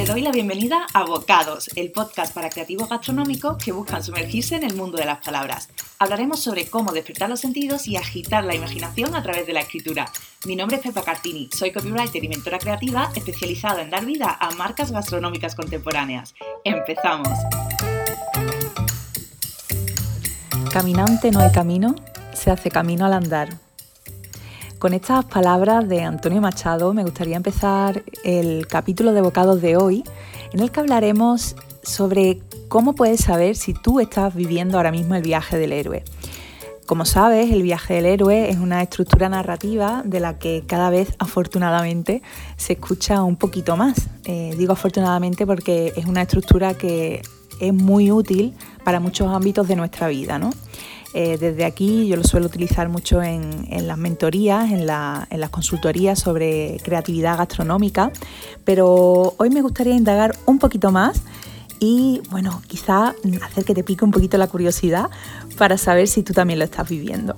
Te doy la bienvenida a Bocados, el podcast para creativos gastronómicos que buscan sumergirse en el mundo de las palabras. Hablaremos sobre cómo despertar los sentidos y agitar la imaginación a través de la escritura. Mi nombre es Pepa Cartini, soy copywriter y mentora creativa especializada en dar vida a marcas gastronómicas contemporáneas. ¡Empezamos! Caminante no hay camino, se hace camino al andar. Con estas palabras de Antonio Machado me gustaría empezar el capítulo de bocados de hoy, en el que hablaremos sobre cómo puedes saber si tú estás viviendo ahora mismo el viaje del héroe. Como sabes, el viaje del héroe es una estructura narrativa de la que cada vez afortunadamente se escucha un poquito más. Eh, digo afortunadamente porque es una estructura que es muy útil para muchos ámbitos de nuestra vida. ¿no? Eh, desde aquí yo lo suelo utilizar mucho en, las mentorías, en, las consultorías sobre creatividad gastronómica, pero hoy me gustaría indagar un poquito más y bueno, quizá hacer que te pique un poquito la curiosidad para saber si tú también lo estás viviendo.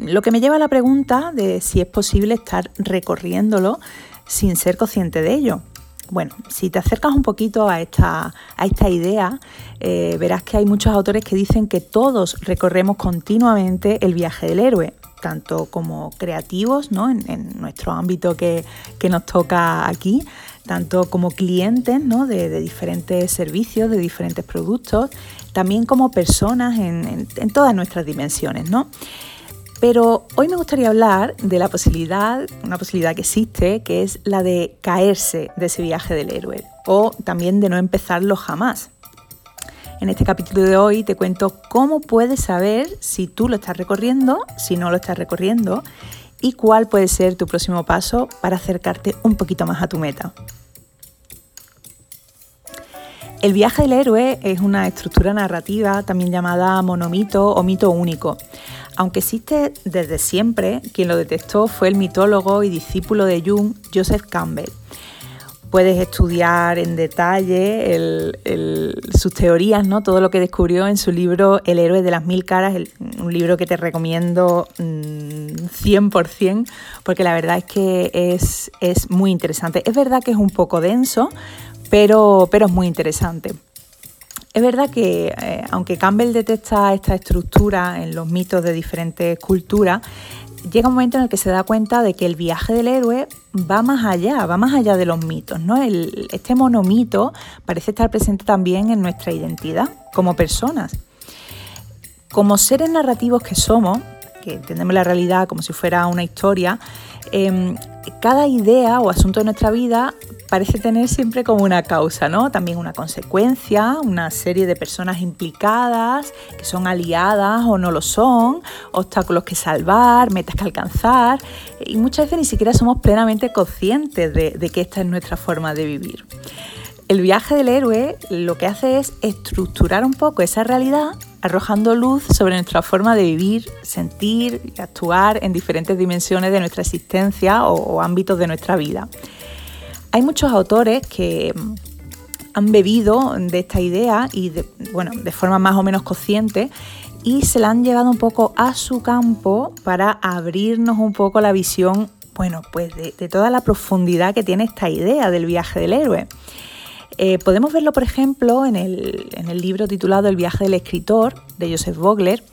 Lo que me lleva a la pregunta de si es posible estar recorriéndolo sin ser consciente de ello. Bueno, si te acercas un poquito a esta, a esta idea, eh, verás que hay muchos autores que dicen que todos recorremos continuamente el viaje del héroe, tanto como creativos, ¿no? en, nuestro ámbito que, nos toca aquí, tanto como clientes ¿no? de, diferentes servicios, de diferentes productos, también como personas en, en todas nuestras dimensiones. ¿no? Pero hoy me gustaría hablar de la posibilidad, una posibilidad que existe, que es la de caerse de ese viaje del héroe o también de no empezarlo jamás. En este capítulo de hoy te cuento cómo puedes saber si tú lo estás recorriendo, si no lo estás recorriendo y cuál puede ser tu próximo paso para acercarte un poquito más a tu meta. El viaje del héroe es una estructura narrativa también llamada monomito o mito único. Aunque existe desde siempre, quien lo detectó fue el mitólogo y discípulo de Jung, Joseph Campbell. Puedes estudiar en detalle sus teorías, ¿no? todo lo que descubrió en su libro El héroe de las mil caras, un libro que te recomiendo 100%, mm, porque la verdad es que es, es muy interesante. Es verdad que es un poco denso, pero, pero es muy interesante. Es verdad que eh, aunque Campbell detecta esta estructura en los mitos de diferentes culturas, llega un momento en el que se da cuenta de que el viaje del héroe va más allá, va más allá de los mitos. ¿no? este monomito parece estar presente también en nuestra identidad como personas. Como seres narrativos que somos, que entendemos la realidad como si fuera una historia, em, cada idea o asunto de nuestra vida parece tener siempre como una causa, ¿no? También una consecuencia, una serie de personas implicadas que son aliadas o no lo son, obstáculos que salvar, metas que alcanzar y muchas veces ni siquiera somos plenamente conscientes de, de que esta es nuestra forma de vivir. El viaje del héroe lo que hace es estructurar un poco esa realidad arrojando luz sobre nuestra forma de vivir, sentir y actuar en diferentes dimensiones de nuestra existencia o, ámbitos de nuestra vida. Hay muchos autores que mm, han bebido de esta idea y de, bueno, de forma más o menos consciente y se la han llevado un poco a su campo para abrirnos un poco la visión, bueno, pues de, toda la profundidad que tiene esta idea del viaje del héroe. Eh, podemos verlo, por ejemplo, en el, en el libro titulado El viaje del escritor de Joseph Vogler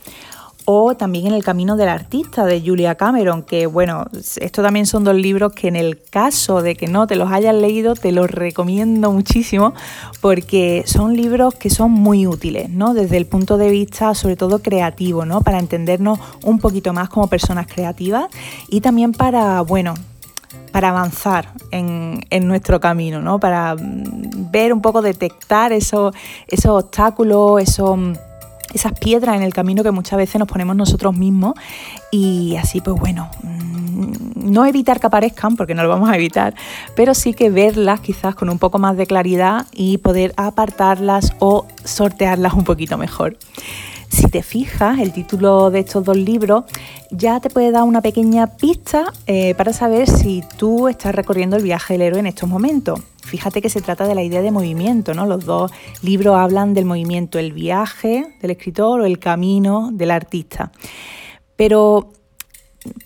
o también en El Camino del Artista de Julia Cameron, que bueno, esto también son dos libros que en el caso de que no te los hayas leído, te los recomiendo muchísimo porque son libros que son muy útiles, ¿no? Desde el punto de vista sobre todo creativo, ¿no? Para entendernos un poquito más como personas creativas y también para, bueno, para avanzar en, nuestro camino, ¿no? Para mm, ver un poco, detectar esos, esos obstáculos, esos esas piedras en el camino que muchas veces nos ponemos nosotros mismos y así pues bueno, mm, no evitar que aparezcan porque no lo vamos a evitar, pero sí que verlas quizás con un poco más de claridad y poder apartarlas o sortearlas un poquito mejor. Si te fijas, el título de estos dos libros ya te puede dar una pequeña pista eh, para saber si tú estás recorriendo el viaje del héroe en estos momentos. Fíjate que se trata de la idea de movimiento, ¿no? Los dos libros hablan del movimiento, el viaje del escritor o el camino del artista. Pero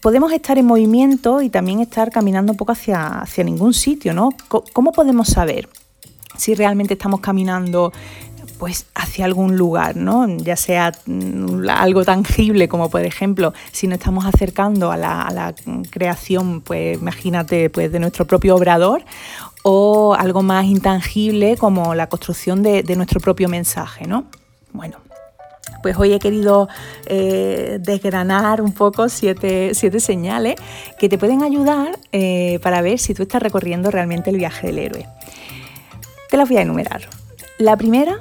podemos estar en movimiento y también estar caminando un poco hacia, hacia ningún sitio, ¿no? ¿Cómo podemos saber si realmente estamos caminando pues hacia algún lugar, ¿no? Ya sea mm, algo tangible como por ejemplo si nos estamos acercando a la, creación, pues imagínate, pues de nuestro propio obrador o algo más intangible como la construcción de, nuestro propio mensaje, ¿no? Bueno, pues hoy he querido eh, desgranar un poco siete, señales que te pueden ayudar eh, para ver si tú estás recorriendo realmente el viaje del héroe. Te las voy a enumerar. La primera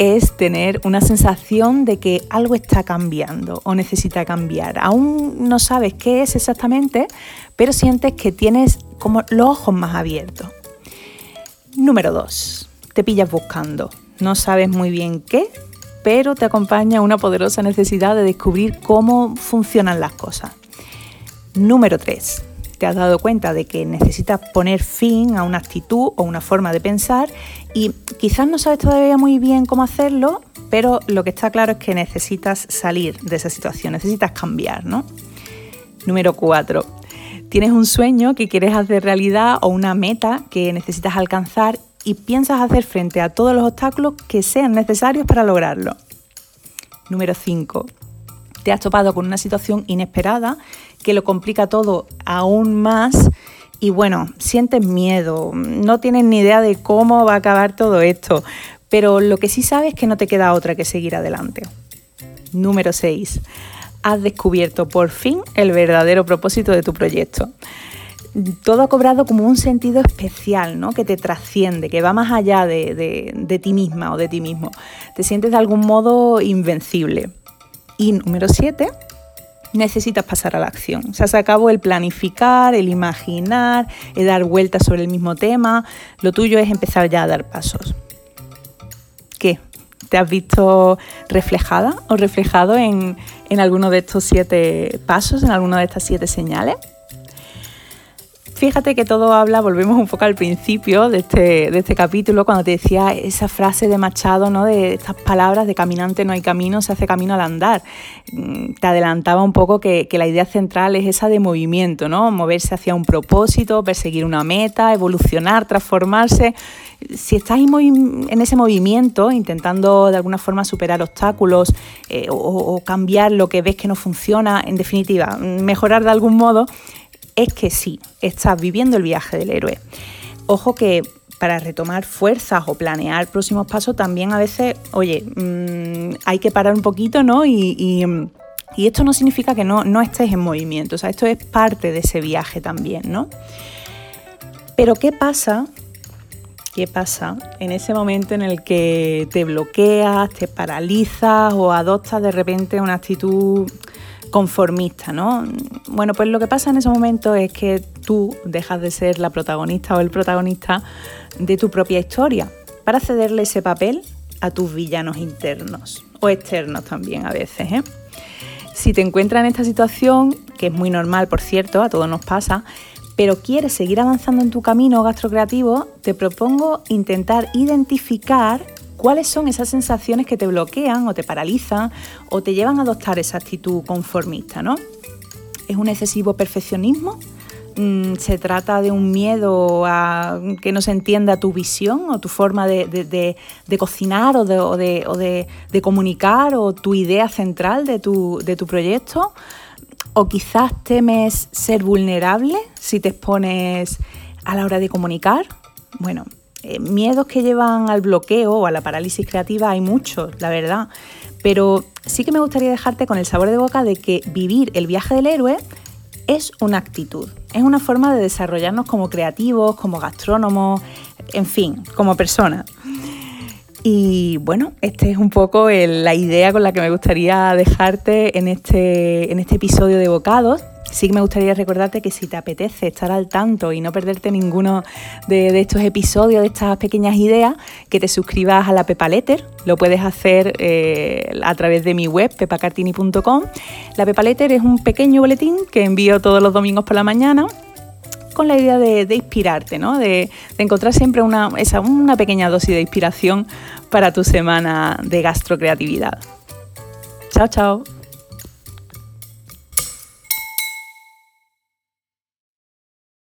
es tener una sensación de que algo está cambiando o necesita cambiar. Aún no sabes qué es exactamente, pero sientes que tienes como los ojos más abiertos. Número 2. Te pillas buscando. No sabes muy bien qué, pero te acompaña una poderosa necesidad de descubrir cómo funcionan las cosas. Número 3 te has dado cuenta de que necesitas poner fin a una actitud o una forma de pensar y quizás no sabes todavía muy bien cómo hacerlo, pero lo que está claro es que necesitas salir de esa situación, necesitas cambiar, ¿no? Número 4. Tienes un sueño que quieres hacer realidad o una meta que necesitas alcanzar y piensas hacer frente a todos los obstáculos que sean necesarios para lograrlo. Número 5 te has topado con una situación inesperada que lo complica todo aún más y bueno, sientes miedo, no tienes ni idea de cómo va a acabar todo esto, pero lo que sí sabes es que no te queda otra que seguir adelante. Número 6. Has descubierto por fin el verdadero propósito de tu proyecto. Todo ha cobrado como un sentido especial, ¿no? Que te trasciende, que va más allá de, de ti misma o de ti mismo. Te sientes de algún modo invencible. Y número 7, necesitas pasar a la acción. O sea, se acabó el planificar, el imaginar, el dar vueltas sobre el mismo tema. Lo tuyo es empezar ya a dar pasos. ¿Qué? ¿Te has visto reflejada o reflejado en, en alguno de estos siete pasos, en alguna de estas siete señales? Fíjate que todo habla, volvemos un poco al principio de este, de este capítulo, cuando te decía esa frase de Machado, ¿no? de estas palabras de caminante no hay camino, se hace camino al andar. Mm, te adelantaba un poco que, la idea central es esa de movimiento, ¿no? moverse hacia un propósito, perseguir una meta, evolucionar, transformarse. Si estás en ese movimiento, intentando de alguna forma superar obstáculos eh, o cambiar lo que ves que no funciona, en definitiva, mejorar de algún modo, es que sí, estás viviendo el viaje del héroe. Ojo que para retomar fuerzas o planear próximos pasos también a veces, oye, mm, hay que parar un poquito, ¿no? Y, esto no significa que no, no estés en movimiento, o sea, esto es parte de ese viaje también, ¿no? Pero ¿qué pasa? ¿Qué pasa en ese momento en el que te bloqueas, te paralizas o adoptas de repente una actitud conformista, ¿no? Bueno, pues lo que pasa en ese momento es que tú dejas de ser la protagonista o el protagonista de tu propia historia para cederle ese papel a tus villanos internos o externos también a veces. ¿eh? Si te encuentras en esta situación, que es muy normal, por cierto, a todos nos pasa, pero quieres seguir avanzando en tu camino gastrocreativo, te propongo intentar identificar cuáles son esas sensaciones que te bloquean o te paralizan o te llevan a adoptar esa actitud conformista, ¿no? ¿Es un excesivo perfeccionismo? Mm, ¿Se trata de un miedo a que no se entienda tu visión o tu forma de, cocinar o, de, comunicar o tu idea central de tu, tu proyecto? ¿O quizás temes ser vulnerable si te expones a la hora de comunicar? Bueno, eh, miedos que llevan al bloqueo o a la parálisis creativa hay muchos, la verdad. Pero sí que me gustaría dejarte con el sabor de boca de que vivir el viaje del héroe es una actitud, es una forma de desarrollarnos como creativos, como gastrónomos, en fin, como personas. Y bueno, esta es un poco la idea con la que me gustaría dejarte en este, en este episodio de Bocados. Sí que me gustaría recordarte que si te apetece estar al tanto y no perderte ninguno de, estos episodios, de estas pequeñas ideas, que te suscribas a la Pepa Letter. Lo puedes hacer eh, a través de mi web, pepacartini.com. La Pepa Letter es un pequeño boletín que envío todos los domingos por la mañana con la idea de, inspirarte, ¿no? de, encontrar siempre una, esa, una pequeña dosis de inspiración para tu semana de gastrocreatividad. Chao, chao.